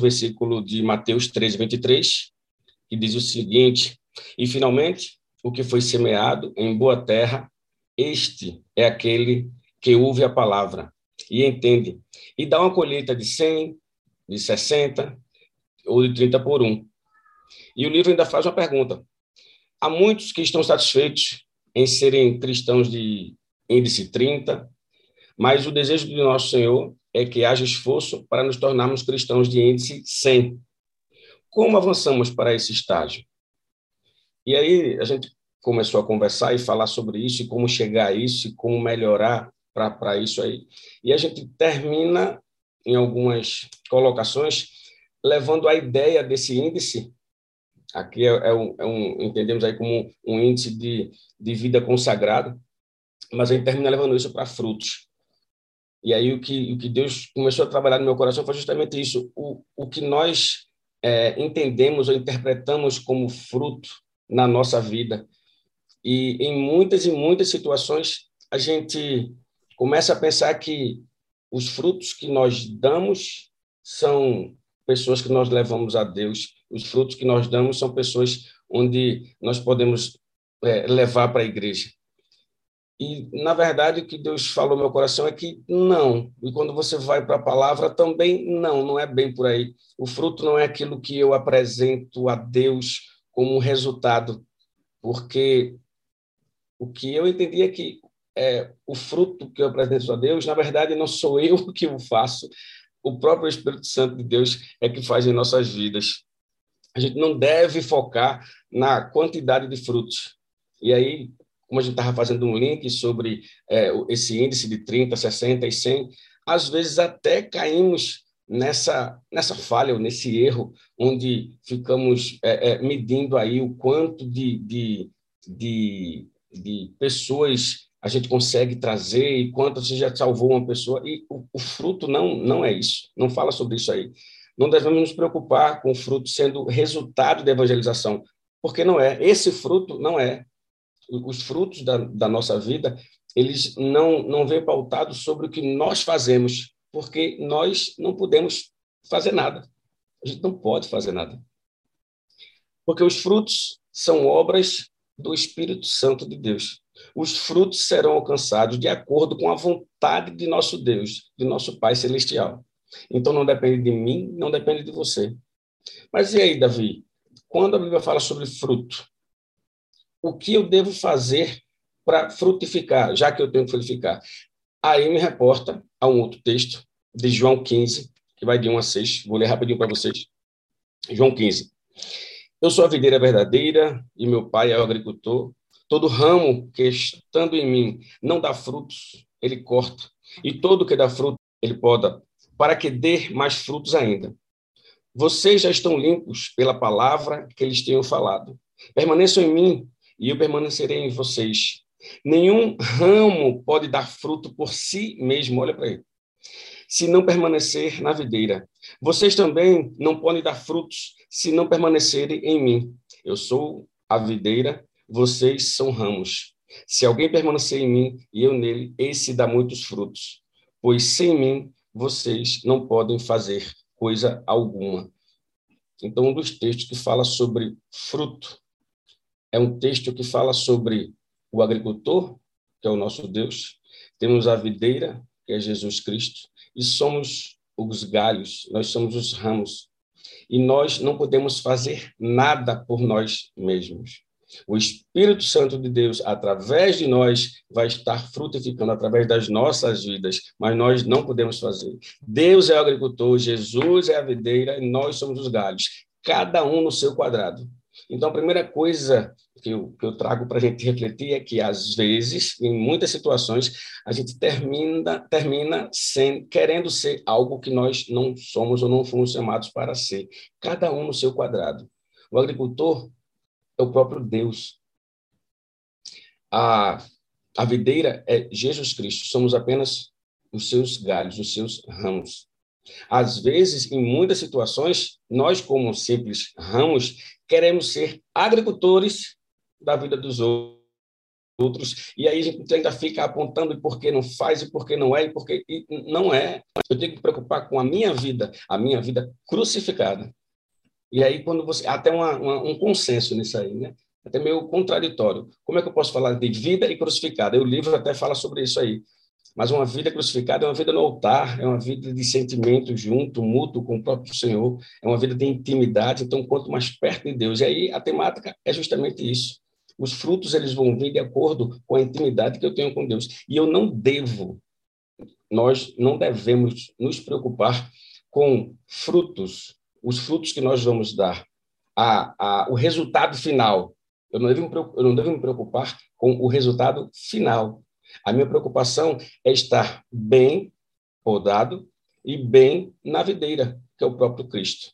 versículo de Mateus 13, 23, que diz o seguinte: E finalmente, o que foi semeado em boa terra, este é aquele que ouve a palavra e entende, e dá uma colheita de 100, de 60 ou de 30 por um. E o livro ainda faz uma pergunta: há muitos que estão satisfeitos em serem cristãos de índice 30, mas o desejo do nosso Senhor é que haja esforço para nos tornarmos cristãos de índice 100. Como avançamos para esse estágio? E aí a gente começou a conversar e falar sobre isso, e como chegar a isso, e como melhorar para isso aí. E a gente termina, em algumas colocações, levando a ideia desse índice, aqui é, é, um, é um, entendemos aí como um índice de, de vida consagrado, mas a gente termina levando isso para frutos. E aí o que, o que Deus começou a trabalhar no meu coração foi justamente isso, o, o que nós é, entendemos ou interpretamos como fruto na nossa vida. E em muitas e muitas situações a gente começa a pensar que os frutos que nós damos são pessoas que nós levamos a Deus, os frutos que nós damos são pessoas onde nós podemos é, levar para a igreja. E, na verdade, o que Deus falou no meu coração é que não. E quando você vai para a palavra, também não, não é bem por aí. O fruto não é aquilo que eu apresento a Deus como resultado, porque o que eu entendi é que é, o fruto que eu apresento a Deus, na verdade, não sou eu que o faço, o próprio Espírito Santo de Deus é que faz em nossas vidas. A gente não deve focar na quantidade de frutos. E aí, como a gente estava fazendo um link sobre é, esse índice de 30, 60 e 100, às vezes até caímos nessa, nessa falha, ou nesse erro, onde ficamos é, é, medindo aí o quanto de, de, de, de pessoas a gente consegue trazer e quanto você já salvou uma pessoa. E o, o, fruto não, não é isso, não fala sobre isso aí. Não devemos nos preocupar com o fruto sendo resultado da evangelização, porque não é. Esse fruto não é os frutos da, da nossa vida, eles não, não vêm pautados sobre o que nós fazemos, porque nós não podemos fazer nada. A gente não pode fazer nada. Porque os frutos são obras do Espírito Santo de Deus. Os frutos serão alcançados de acordo com a vontade de nosso Deus, de nosso Pai Celestial. Então não depende de mim, não depende de você. Mas e aí, Davi? Quando a Bíblia fala sobre fruto, o que eu devo fazer para frutificar, já que eu tenho que frutificar? Aí me reporta a um outro texto de João 15, que vai de 1 a 6. Vou ler rapidinho para vocês. João 15. Eu sou a videira verdadeira e meu pai é o agricultor. Todo ramo que estando em mim não dá frutos, ele corta. E todo que dá fruto, ele poda, para que dê mais frutos ainda. Vocês já estão limpos pela palavra que eles tenham falado. Permaneçam em mim e eu permanecerei em vocês. Nenhum ramo pode dar fruto por si mesmo, olha para ele, se não permanecer na videira. Vocês também não podem dar frutos se não permanecerem em mim. Eu sou a videira, vocês são ramos. Se alguém permanecer em mim e eu nele, esse dá muitos frutos, pois sem mim vocês não podem fazer coisa alguma. Então, um dos textos que fala sobre fruto é um texto que fala sobre o agricultor, que é o nosso Deus, temos a videira, que é Jesus Cristo, e somos os galhos, nós somos os ramos. E nós não podemos fazer nada por nós mesmos. O Espírito Santo de Deus, através de nós, vai estar frutificando através das nossas vidas, mas nós não podemos fazer. Deus é o agricultor, Jesus é a videira e nós somos os galhos, cada um no seu quadrado. Então, a primeira coisa que eu, que eu trago para a gente refletir é que, às vezes, em muitas situações, a gente termina, termina sendo, querendo ser algo que nós não somos ou não fomos chamados para ser, cada um no seu quadrado. O agricultor é o próprio Deus. A, a videira é Jesus Cristo, somos apenas os seus galhos, os seus ramos. Às vezes, em muitas situações, nós, como simples ramos, queremos ser agricultores da vida dos outros. e aí a gente ainda fica apontando e por que não faz, e por que não é, e por que não é. Eu tenho que me preocupar com a minha vida, a minha vida crucificada. E aí, quando você. Até uma, uma, um consenso nisso aí, né? Até meio contraditório. Como é que eu posso falar de vida e crucificada? O livro até fala sobre isso aí. Mas uma vida crucificada é uma vida no altar, é uma vida de sentimento junto, mútuo com o próprio Senhor, é uma vida de intimidade. Então, quanto mais perto de Deus. E aí, a temática é justamente isso os frutos eles vão vir de acordo com a intimidade que eu tenho com Deus. E eu não devo, nós não devemos nos preocupar com frutos, os frutos que nós vamos dar, a, a, o resultado final. Eu não, devo, eu não devo me preocupar com o resultado final. A minha preocupação é estar bem podado e bem na videira, que é o próprio Cristo.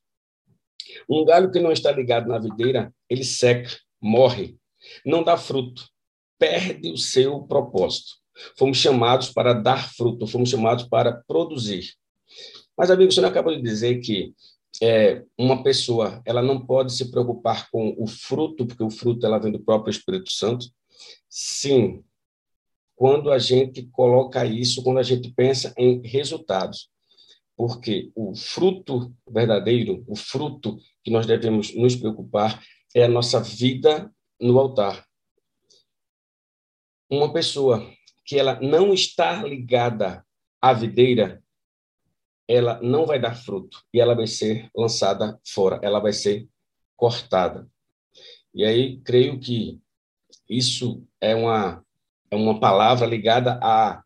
Um galho que não está ligado na videira, ele seca, morre não dá fruto, perde o seu propósito. Fomos chamados para dar fruto, fomos chamados para produzir. Mas, amigo, você não acabou de dizer que é, uma pessoa ela não pode se preocupar com o fruto, porque o fruto ela vem do próprio Espírito Santo? Sim, quando a gente coloca isso, quando a gente pensa em resultados. Porque o fruto verdadeiro, o fruto que nós devemos nos preocupar, é a nossa vida no altar. Uma pessoa que ela não está ligada à videira, ela não vai dar fruto e ela vai ser lançada fora, ela vai ser cortada. E aí creio que isso é uma é uma palavra ligada a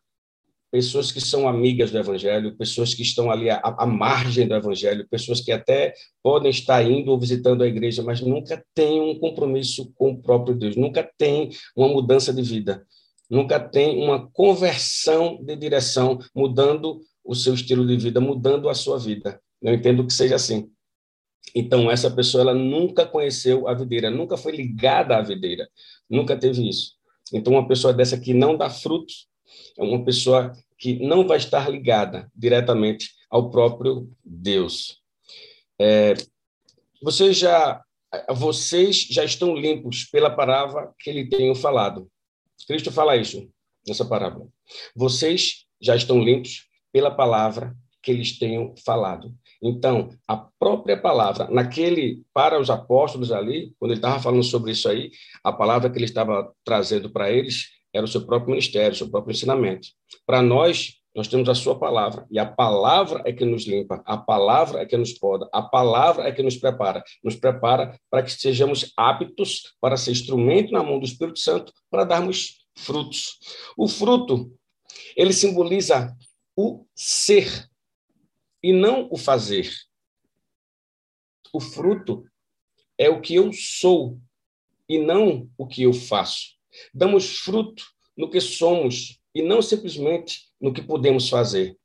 pessoas que são amigas do Evangelho, pessoas que estão ali à, à, margem do Evangelho, pessoas que até podem estar indo ou visitando a igreja, mas nunca têm um compromisso com o próprio Deus, nunca têm uma mudança de vida, nunca têm uma conversão de direção, mudando o seu estilo de vida, mudando a sua vida. Eu entendo que seja assim. Então, essa pessoa ela nunca conheceu a videira, nunca foi ligada à videira, nunca teve isso. Então, uma pessoa dessa que não dá frutos, é uma pessoa que não vai estar ligada diretamente ao próprio Deus. É, vocês já vocês já estão limpos pela palavra que ele tem falado. Cristo fala isso nessa parábola. Vocês já estão limpos pela palavra que eles tenham falado. Então, a própria palavra, naquele, para os apóstolos ali, quando ele estava falando sobre isso aí, a palavra que ele estava trazendo para eles era o seu próprio ministério, o seu próprio ensinamento. Para nós, nós temos a sua palavra, e a palavra é que nos limpa, a palavra é que nos poda, a palavra é que nos prepara, nos prepara para que sejamos aptos para ser instrumento na mão do Espírito Santo para darmos frutos. O fruto, ele simboliza o ser e não o fazer. O fruto é o que eu sou e não o que eu faço. Damos fruto no que somos e não simplesmente no que podemos fazer,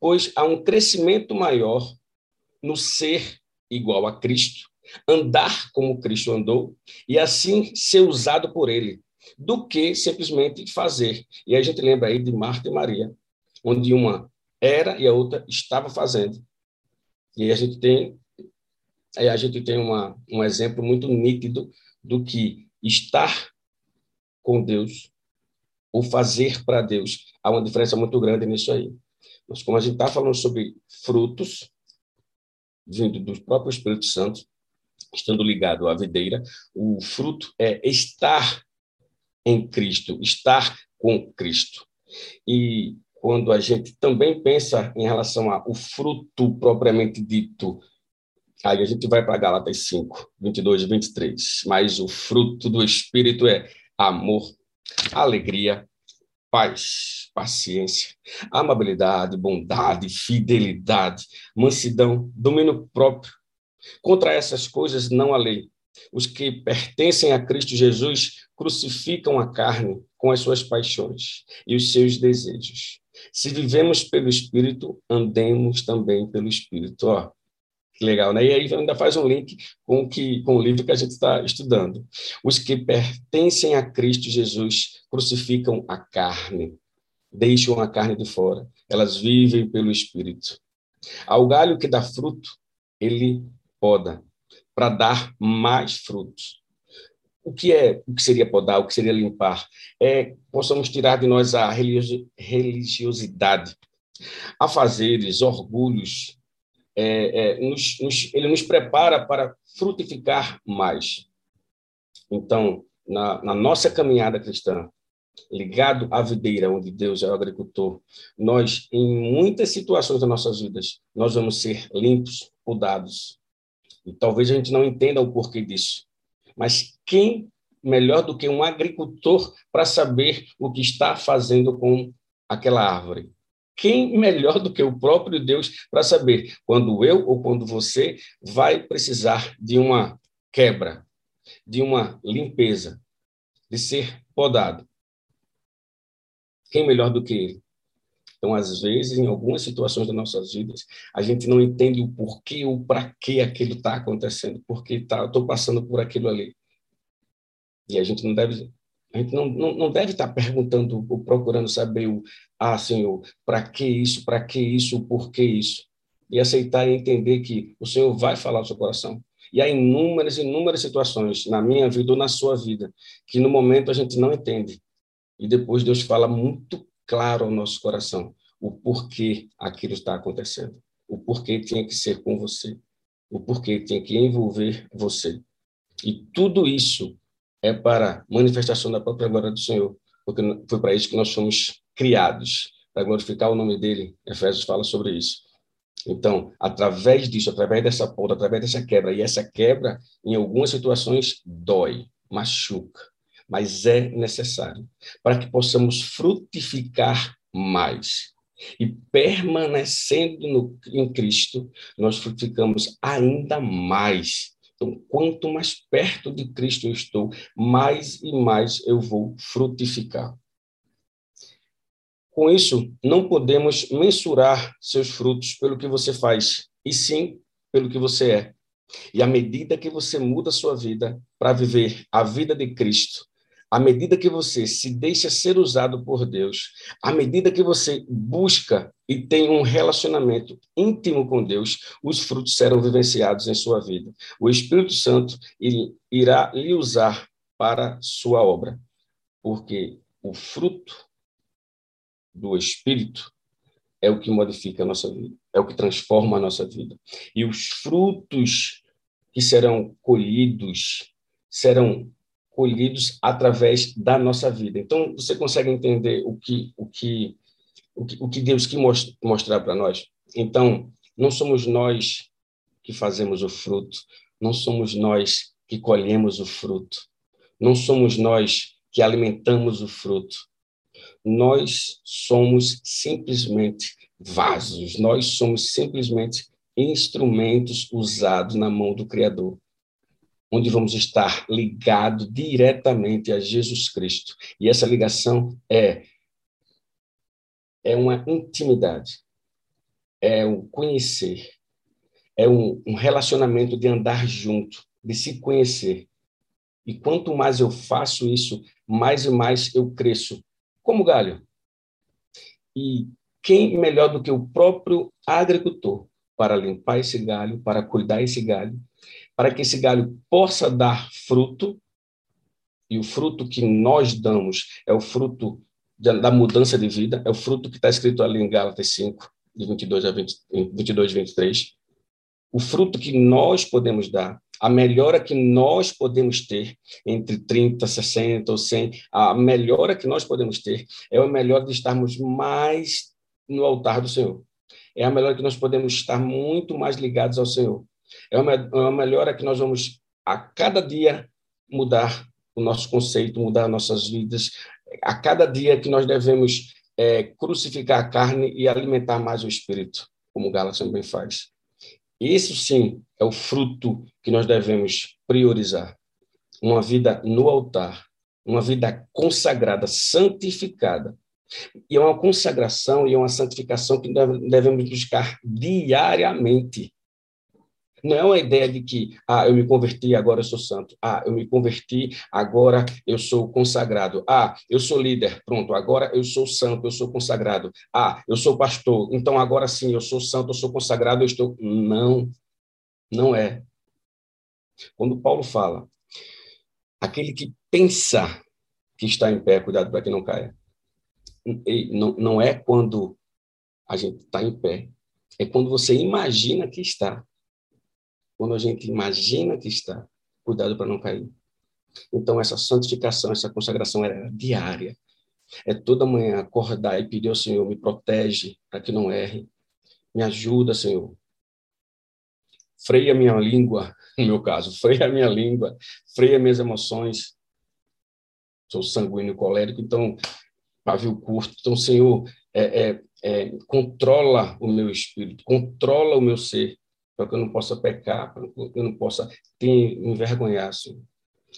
pois há um crescimento maior no ser igual a Cristo, andar como Cristo andou e assim ser usado por ele, do que simplesmente fazer. E a gente lembra aí de Marta e Maria, onde uma era e a outra estava fazendo. E a gente tem aí a gente tem uma, um exemplo muito nítido do que estar com Deus ou fazer para Deus. Há uma diferença muito grande nisso aí. Mas como a gente está falando sobre frutos vindo do próprio Espírito Santo, estando ligado à videira, o fruto é estar em Cristo, estar com Cristo. E quando a gente também pensa em relação ao fruto propriamente dito, aí a gente vai para Gálatas 5, 22 e 23. Mas o fruto do Espírito é amor, alegria, paz, paciência, amabilidade, bondade, fidelidade, mansidão, domínio próprio. Contra essas coisas não há lei. Os que pertencem a Cristo Jesus crucificam a carne com as suas paixões e os seus desejos. Se vivemos pelo Espírito, andemos também pelo Espírito. Ó, que legal, né? E aí ainda faz um link com, que, com o livro que a gente está estudando. Os que pertencem a Cristo Jesus crucificam a carne, deixam a carne de fora. Elas vivem pelo Espírito. Ao galho que dá fruto, ele poda, para dar mais frutos. O que é o que seria podar, o que seria limpar? É possamos tirar de nós a religiosidade, afazeres, orgulhos. É, é, nos, nos, ele nos prepara para frutificar mais. Então, na, na nossa caminhada cristã, ligado à videira, onde Deus é o agricultor, nós, em muitas situações das nossas vidas, nós vamos ser limpos, podados. E talvez a gente não entenda o porquê disso. Mas quem melhor do que um agricultor para saber o que está fazendo com aquela árvore? Quem melhor do que o próprio Deus para saber quando eu ou quando você vai precisar de uma quebra, de uma limpeza, de ser podado? Quem melhor do que ele? Então, às vezes, em algumas situações das nossas vidas, a gente não entende o porquê ou para que aquilo está acontecendo, porque tá, estou passando por aquilo ali. E a gente não deve, a gente não, não, não deve estar tá perguntando ou procurando saber o, ah, Senhor, para que isso, para que isso, por que isso? E aceitar e entender que o Senhor vai falar no seu coração. E há inúmeras, inúmeras situações na minha vida ou na sua vida que no momento a gente não entende. E depois Deus fala muito claro ao nosso coração o porquê aquilo está acontecendo, o porquê tinha que ser com você, o porquê tinha que envolver você. E tudo isso é para manifestação da própria glória do Senhor, porque foi para isso que nós fomos criados, para glorificar o nome dele. Efésios fala sobre isso. Então, através disso, através dessa poda, através dessa quebra, e essa quebra, em algumas situações, dói, machuca, mas é necessário para que possamos frutificar mais. E permanecendo no, em Cristo, nós frutificamos ainda mais. Então, quanto mais perto de Cristo eu estou, mais e mais eu vou frutificar. Com isso, não podemos mensurar seus frutos pelo que você faz, e sim pelo que você é. E à medida que você muda a sua vida para viver a vida de Cristo, à medida que você se deixa ser usado por Deus, à medida que você busca e tem um relacionamento íntimo com Deus, os frutos serão vivenciados em sua vida. O Espírito Santo irá lhe usar para sua obra, porque o fruto do Espírito é o que modifica a nossa vida, é o que transforma a nossa vida. E os frutos que serão colhidos serão colhidos através da nossa vida. Então, você consegue entender o que, o que, o que, o que Deus quis mostrar para nós? Então, não somos nós que fazemos o fruto, não somos nós que colhemos o fruto, não somos nós que alimentamos o fruto. Nós somos simplesmente vasos, nós somos simplesmente instrumentos usados na mão do Criador onde vamos estar ligados diretamente a Jesus Cristo. E essa ligação é é uma intimidade, é um conhecer, é um, um relacionamento de andar junto, de se conhecer. E quanto mais eu faço isso, mais e mais eu cresço, como galho. E quem melhor do que o próprio agricultor para limpar esse galho, para cuidar esse galho, para que esse galho possa dar fruto, e o fruto que nós damos é o fruto da mudança de vida, é o fruto que está escrito ali em Gálatas 5, de 22 a 20, 22 23. O fruto que nós podemos dar, a melhora que nós podemos ter entre 30, 60 ou 100, a melhora que nós podemos ter é a melhor de estarmos mais no altar do Senhor. É a melhor que nós podemos estar muito mais ligados ao Senhor. É uma, é uma melhora que nós vamos, a cada dia, mudar o nosso conceito, mudar nossas vidas. A cada dia que nós devemos é, crucificar a carne e alimentar mais o espírito, como Gálatas também faz. Isso sim é o fruto que nós devemos priorizar. Uma vida no altar, uma vida consagrada, santificada. E é uma consagração e é uma santificação que devemos buscar diariamente. Não é uma ideia de que, ah, eu me converti, agora eu sou santo. Ah, eu me converti, agora eu sou consagrado. Ah, eu sou líder, pronto, agora eu sou santo, eu sou consagrado. Ah, eu sou pastor, então agora sim, eu sou santo, eu sou consagrado, eu estou. Não, não é. Quando Paulo fala Aquele que pensa que está em pé, cuidado para que não caia. Não, não é quando a gente está em pé, é quando você imagina que está. Quando a gente imagina que está, cuidado para não cair. Então, essa santificação, essa consagração é diária. É toda manhã acordar e pedir ao Senhor, me protege para que não erre. Me ajuda, Senhor. Freia minha língua, no meu caso, freia minha língua, freia minhas emoções. Sou sanguíneo colérico, então, pavio curto. Então, Senhor, é, é, é, controla o meu espírito, controla o meu ser, para que eu não possa pecar, para que eu não possa me envergonhar, Senhor.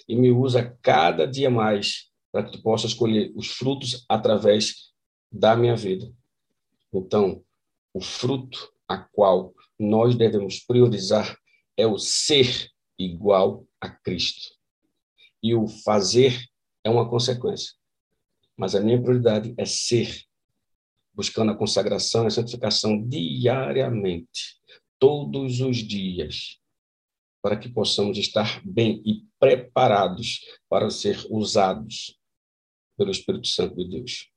E me usa cada dia mais para que tu possa escolher os frutos através da minha vida. Então, o fruto a qual nós devemos priorizar é o ser igual a Cristo. E o fazer é uma consequência. Mas a minha prioridade é ser, buscando a consagração e a santificação diariamente, todos os dias, para que possamos estar bem e preparados para ser usados pelo Espírito Santo de Deus.